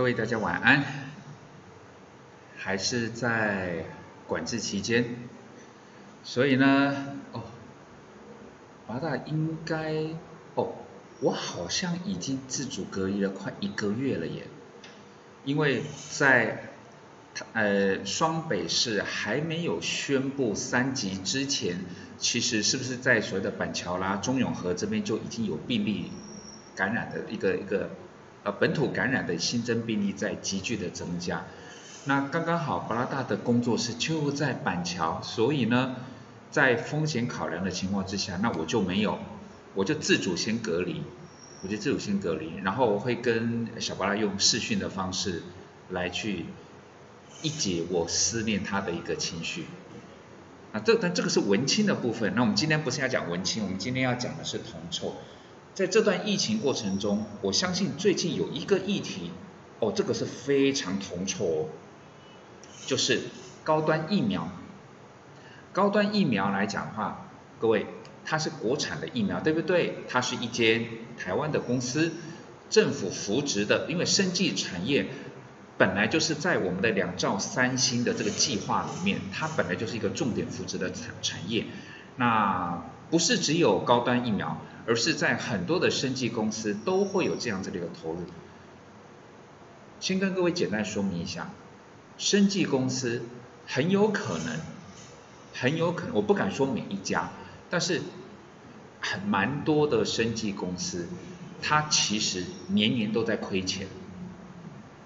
各位大家晚安，还是在管制期间，所以呢，哦，华大应该，哦，我好像已经自主隔离了快一个月了耶，因为在呃双北市还没有宣布三级之前，其实是不是在所谓的板桥啦、中永和这边就已经有病例感染的一个一个。呃，本土感染的新增病例在急剧的增加，那刚刚好，巴拉大的工作室就在板桥，所以呢，在风险考量的情况之下，那我就没有，我就自主先隔离，我就自主先隔离，然后我会跟小巴拉用视讯的方式来去一解我思念他的一个情绪。啊，这但这个是文青的部分，那我们今天不是要讲文青，我们今天要讲的是铜臭。在这段疫情过程中，我相信最近有一个议题，哦，这个是非常铜臭哦，就是高端疫苗。高端疫苗来讲的话，各位，它是国产的疫苗，对不对？它是一间台湾的公司，政府扶植的，因为生技产业本来就是在我们的两兆三星的这个计划里面，它本来就是一个重点扶植的产产业。那不是只有高端疫苗。而是在很多的生技公司都会有这样子的一个投入。先跟各位简单说明一下，生技公司很有可能，很有可能，我不敢说每一家，但是很蛮多的生技公司，它其实年年都在亏钱。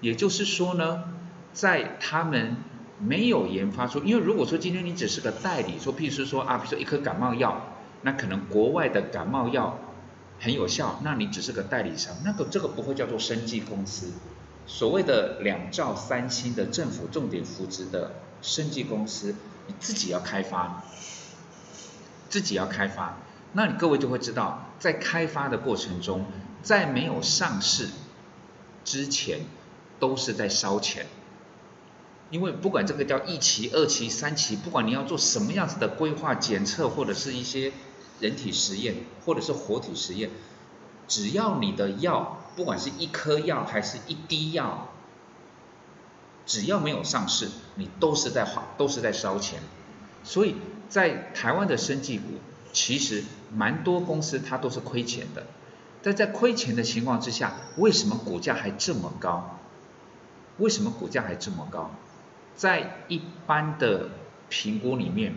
也就是说呢，在他们没有研发出，因为如果说今天你只是个代理，说譬如说啊，比如说一颗感冒药。那可能国外的感冒药很有效，那你只是个代理商，那个这个不会叫做生技公司。所谓的两兆三星的政府重点扶植的生技公司，你自己要开发，自己要开发，那你各位就会知道，在开发的过程中，在没有上市之前，都是在烧钱。因为不管这个叫一期、二期、三期，不管你要做什么样子的规划、检测或者是一些。人体实验或者是活体实验，只要你的药，不管是一颗药还是一滴药，只要没有上市，你都是在花，都是在烧钱。所以在台湾的生技股，其实蛮多公司它都是亏钱的。但在亏钱的情况之下，为什么股价还这么高？为什么股价还这么高？在一般的评估里面。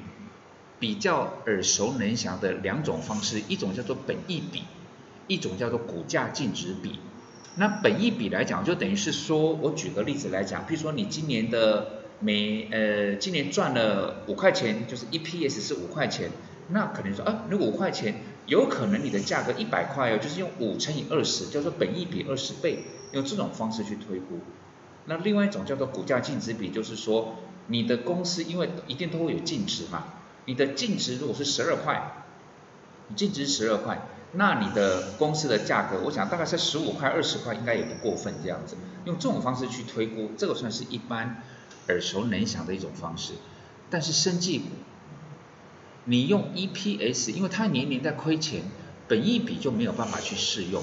比较耳熟能详的两种方式，一种叫做本益比，一种叫做股价净值比。那本益比来讲，就等于是说，我举个例子来讲，比如说你今年的每呃今年赚了五块钱，就是 EPS 是五块钱，那可能说啊，那五块钱有可能你的价格一百块哦，就是用五乘以二十，叫做本益比二十倍，用这种方式去推估。那另外一种叫做股价净值比，就是说你的公司因为一定都会有净值嘛。你的净值如果是十二块，你净值十二块，那你的公司的价格，我想大概是十五块、二十块，应该也不过分这样子。用这种方式去推估，这个算是一般耳熟能详的一种方式。但是生技股，你用 EPS，因为它年年在亏钱，本一比就没有办法去适用。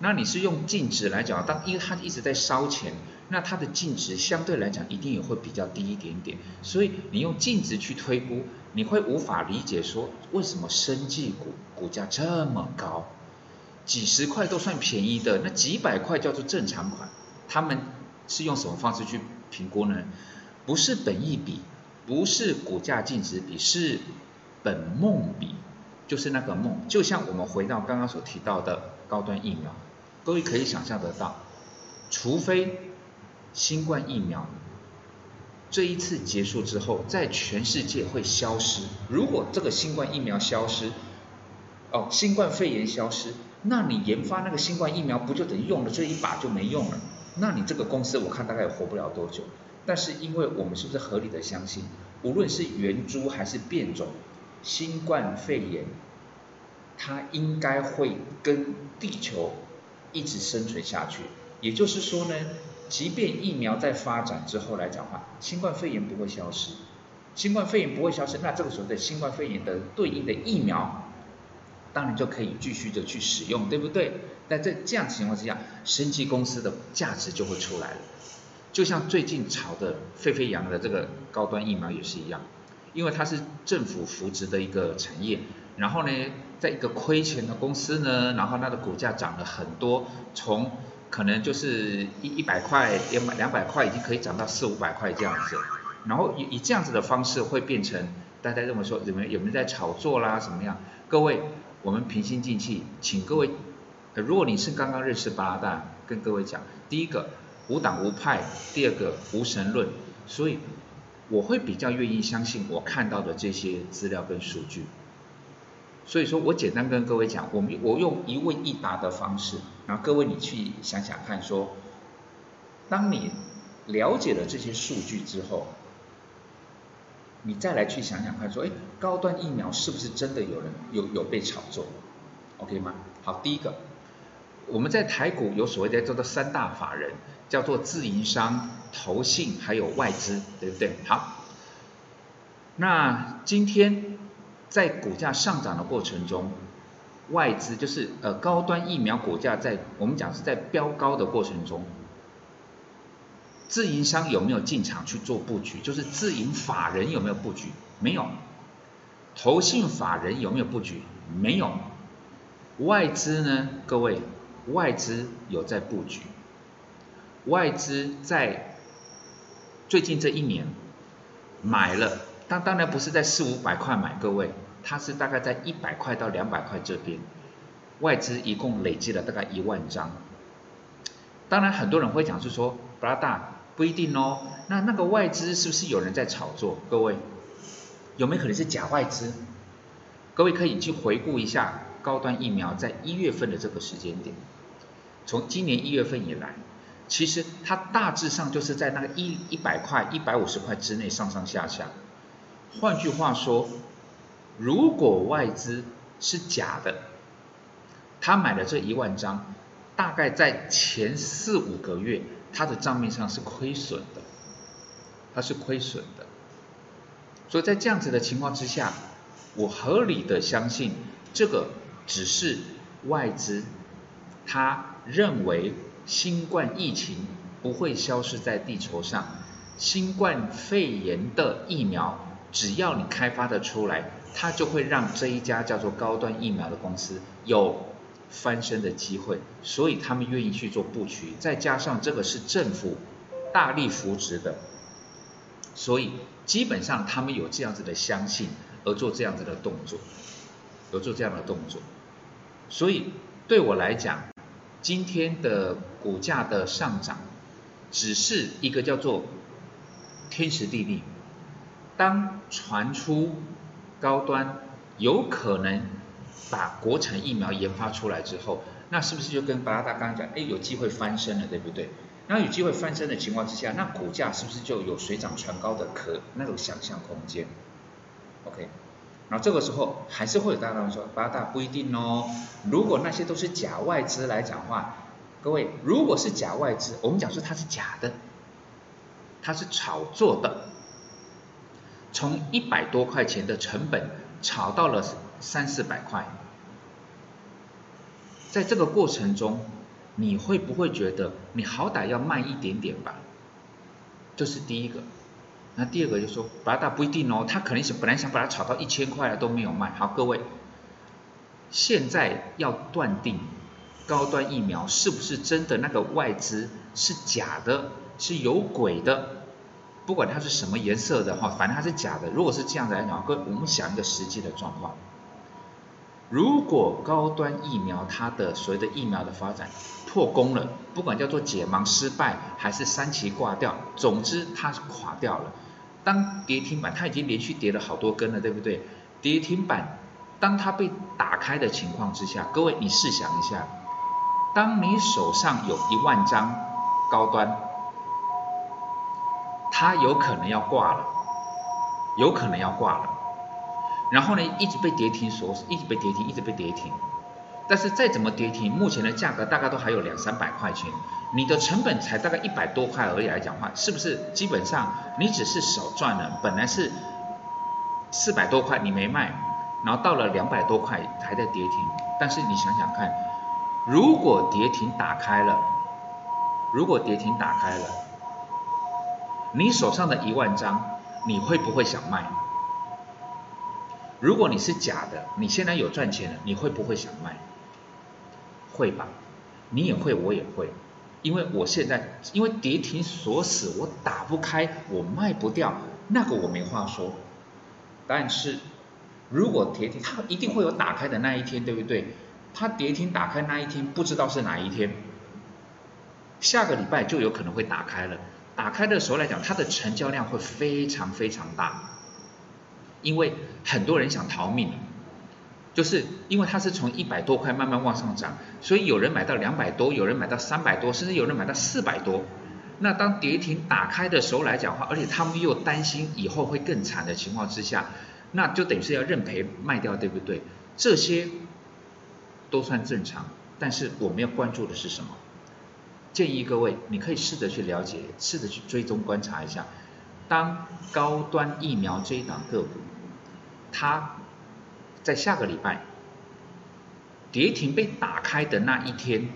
那你是用净值来讲，当因为它一直在烧钱。那它的净值相对来讲一定也会比较低一点点，所以你用净值去推估，你会无法理解说为什么生技股股价这么高，几十块都算便宜的，那几百块叫做正常款，他们是用什么方式去评估呢？不是本益比，不是股价净值比，是本梦比，就是那个梦，就像我们回到刚刚所提到的高端疫苗，各位可以想象得到，除非。新冠疫苗这一次结束之后，在全世界会消失。如果这个新冠疫苗消失，哦，新冠肺炎消失，那你研发那个新冠疫苗不就等于用了这一把就没用了？那你这个公司我看大概也活不了多久。但是因为我们是不是合理的相信，无论是原株还是变种，新冠肺炎它应该会跟地球一直生存下去。也就是说呢？即便疫苗在发展之后来讲话，新冠肺炎不会消失，新冠肺炎不会消失，那这个时候的新冠肺炎的对应的疫苗当然就可以继续的去使用，对不对？在这样情况之下，生技公司的价值就会出来了。就像最近炒的沸沸扬扬的这个高端疫苗也是一样，因为它是政府扶植的一个产业，然后呢，在一个亏钱的公司呢，然后它的股价涨了很多，从可能就是一一百块、两百两百块，已经可以涨到四五百块这样子，然后以以这样子的方式会变成大家认为说有没有有没有在炒作啦，怎么样？各位，我们平心静气，请各位，如果你是刚刚认识巴拉大，跟各位讲，第一个。无党无派，第二个无神论，所以我会比较愿意相信我看到的这些资料跟数据。所以说我简单跟各位讲，我们我用一问一答的方式，然后各位你去想想看，说当你了解了这些数据之后，你再来去想想看，说哎，高端疫苗是不是真的有人有有被炒作？OK 吗？好，第一个，我们在台股有所谓的叫做三大法人。叫做自营商、投信还有外资，对不对？好，那今天在股价上涨的过程中，外资就是呃高端疫苗股价在我们讲是在飙高的过程中，自营商有没有进场去做布局？就是自营法人有没有布局？没有。投信法人有没有布局？没有。外资呢？各位，外资有在布局。外资在最近这一年买了，当当然不是在四五百块买，各位，它是大概在一百块到两百块这边，外资一共累积了大概一万张。当然很多人会讲是说，不拉大不一定哦，那那个外资是不是有人在炒作？各位有没有可能是假外资？各位可以去回顾一下高端疫苗在一月份的这个时间点，从今年一月份以来。其实它大致上就是在那个一一百块、一百五十块之内上上下下。换句话说，如果外资是假的，他买的这一万张，大概在前四五个月，他的账面上是亏损的，它是亏损的。所以在这样子的情况之下，我合理的相信，这个只是外资他认为。新冠疫情不会消失在地球上，新冠肺炎的疫苗只要你开发的出来，它就会让这一家叫做高端疫苗的公司有翻身的机会，所以他们愿意去做布局，再加上这个是政府大力扶植的，所以基本上他们有这样子的相信而做这样子的动作，而做这样的动作，所以对我来讲。今天的股价的上涨，只是一个叫做天时地利。当传出高端有可能把国产疫苗研发出来之后，那是不是就跟巴拉达刚刚讲，哎，有机会翻身了，对不对？那有机会翻身的情况之下，那股价是不是就有水涨船高的可那种想象空间？OK。然后这个时候还是会有大人说，八大不一定哦。如果那些都是假外资来讲话，各位，如果是假外资，我们讲说它是假的，它是炒作的，从一百多块钱的成本炒到了三四百块，在这个过程中，你会不会觉得你好歹要慢一点点吧？这是第一个。那第二个就说，八大不一定哦，他可能想本来想把它炒到一千块了都没有卖。好，各位，现在要断定高端疫苗是不是真的那个外资是假的，是有鬼的，不管它是什么颜色的哈，反正它是假的。如果是这样子来讲，各位，我们想一个实际的状况。如果高端疫苗它的所谓的疫苗的发展破功了，不管叫做解盲失败还是三期挂掉，总之它垮掉了。当跌停板它已经连续跌了好多根了，对不对？跌停板当它被打开的情况之下，各位你试想一下，当你手上有一万张高端，它有可能要挂了，有可能要挂了。然后呢，一直被跌停锁，一直被跌停，一直被跌停。但是再怎么跌停，目前的价格大概都还有两三百块钱，你的成本才大概一百多块而已来讲话，是不是基本上你只是少赚了？本来是四百多块你没卖，然后到了两百多块还在跌停，但是你想想看，如果跌停打开了，如果跌停打开了，你手上的一万张，你会不会想卖？如果你是假的，你现在有赚钱了，你会不会想卖？会吧，你也会，我也会，因为我现在因为跌停锁死，我打不开，我卖不掉，那个我没话说。但是如果跌停，它一定会有打开的那一天，对不对？它跌停打开那一天，不知道是哪一天，下个礼拜就有可能会打开了。打开的时候来讲，它的成交量会非常非常大，因为很多人想逃命。就是因为它是从一百多块慢慢往上涨，所以有人买到两百多，有人买到三百多，甚至有人买到四百多。那当跌停打开的时候来讲的话，而且他们又担心以后会更惨的情况之下，那就等于是要认赔卖掉，对不对？这些都算正常，但是我们要关注的是什么？建议各位，你可以试着去了解，试着去追踪观察一下，当高端疫苗这一档个股，它。在下个礼拜，跌停被打开的那一天，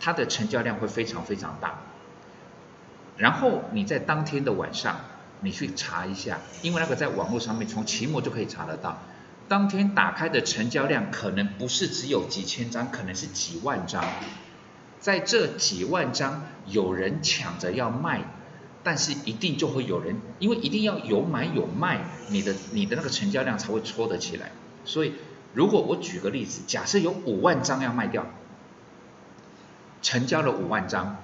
它的成交量会非常非常大。然后你在当天的晚上，你去查一下，因为那个在网络上面从期末就可以查得到，当天打开的成交量可能不是只有几千张，可能是几万张。在这几万张，有人抢着要卖。但是一定就会有人，因为一定要有买有卖，你的你的那个成交量才会搓得起来。所以，如果我举个例子，假设有五万张要卖掉，成交了五万张，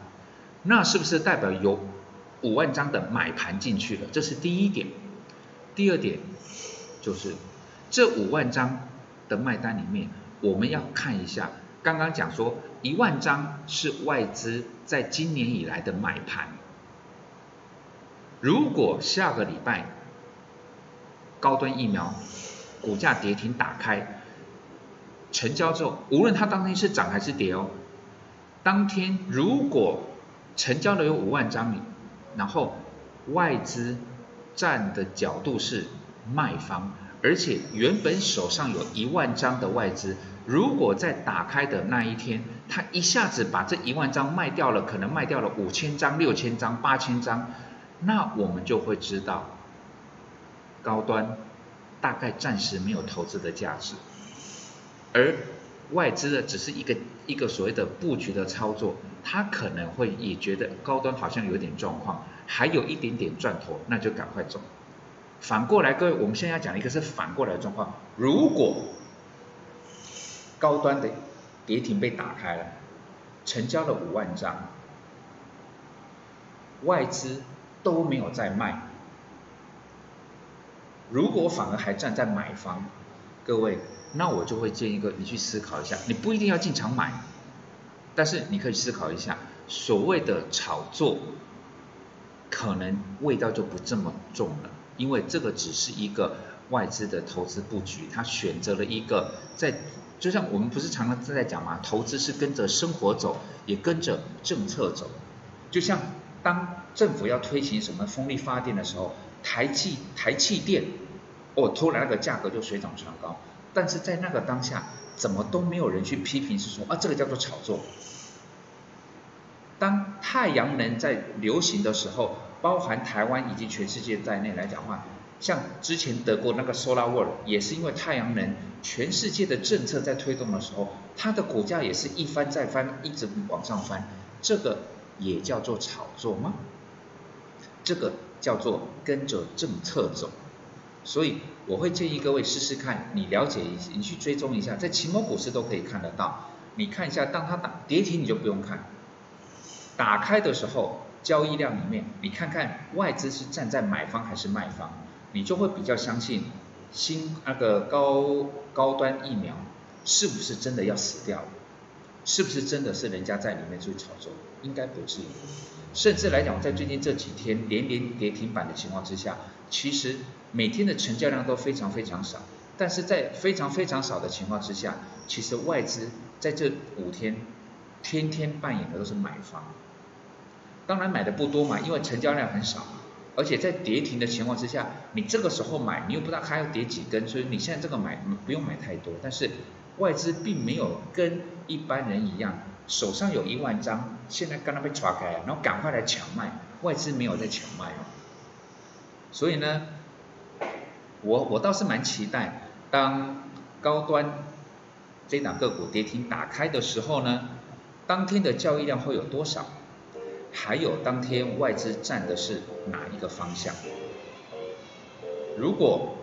那是不是代表有五万张的买盘进去了？这是第一点。第二点就是这五万张的卖单里面，我们要看一下，刚刚讲说一万张是外资在今年以来的买盘，如果下个礼拜高端疫苗。股价跌停打开，成交之后，无论它当天是涨还是跌哦，当天如果成交了有五万张，然后外资站的角度是卖方，而且原本手上有一万张的外资，如果在打开的那一天，他一下子把这一万张卖掉了，可能卖掉了五千张、六千张、八千张，那我们就会知道高端。大概暂时没有投资的价值，而外资的只是一个一个所谓的布局的操作，他可能会也觉得高端好像有点状况，还有一点点赚头，那就赶快走。反过来，各位，我们现在要讲一个是反过来状况，如果高端的跌停被打开了，成交了五万张，外资都没有在卖。如果反而还站在买方，各位，那我就会建议个你去思考一下，你不一定要进场买，但是你可以思考一下，所谓的炒作，可能味道就不这么重了，因为这个只是一个外资的投资布局，他选择了一个在，就像我们不是常常在讲嘛，投资是跟着生活走，也跟着政策走，就像当政府要推行什么风力发电的时候。台气台气电，哦，突然那个价格就水涨船高，但是在那个当下，怎么都没有人去批评，是说啊，这个叫做炒作。当太阳能在流行的时候，包含台湾以及全世界在内来讲话，像之前德国那个 Solar World，也是因为太阳能，全世界的政策在推动的时候，它的股价也是一翻再翻，一直往上翻，这个也叫做炒作吗？这个。叫做跟着政策走，所以我会建议各位试试看，你了解一些，你去追踪一下，在期末股市都可以看得到。你看一下，当它打跌停，你就不用看。打开的时候，交易量里面，你看看外资是站在买方还是卖方，你就会比较相信新那个高高端疫苗是不是真的要死掉，是不是真的是人家在里面去炒作，应该不至于。甚至来讲，在最近这几天连连跌停板的情况之下，其实每天的成交量都非常非常少。但是在非常非常少的情况之下，其实外资在这五天天天扮演的都是买方。当然买的不多嘛，因为成交量很少。而且在跌停的情况之下，你这个时候买，你又不知道它要跌几根，所以你现在这个买不用买太多。但是外资并没有跟一般人一样，手上有一万张，现在刚刚被抓开，然后赶快来抢卖，外资没有在抢卖哦。所以呢，我我倒是蛮期待，当高端这档个股跌停打开的时候呢，当天的交易量会有多少？还有当天外资站的是哪一个方向？如果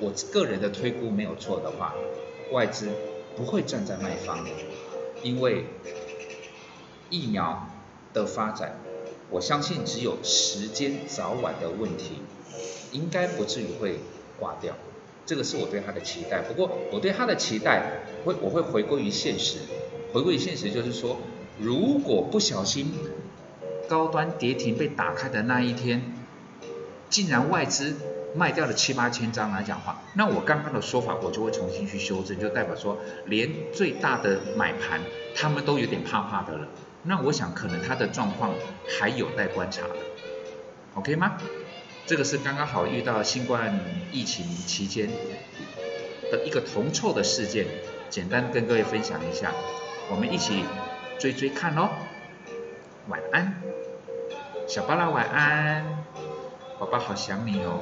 我个人的推估没有错的话，外资不会站在卖方，因为疫苗的发展，我相信只有时间早晚的问题，应该不至于会挂掉。这个是我对它的期待。不过我对它的期待会我会回归于现实，回归于现实就是说，如果不小心。高端跌停被打开的那一天，竟然外资卖掉了七八千张来讲话，那我刚刚的说法我就会重新去修正，就代表说连最大的买盘他们都有点怕怕的了。那我想可能他的状况还有待观察的，OK 吗？这个是刚刚好遇到新冠疫情期间的一个铜臭的事件，简单跟各位分享一下，我们一起追追看喽。晚安，小巴拉晚安，宝宝好想你哦。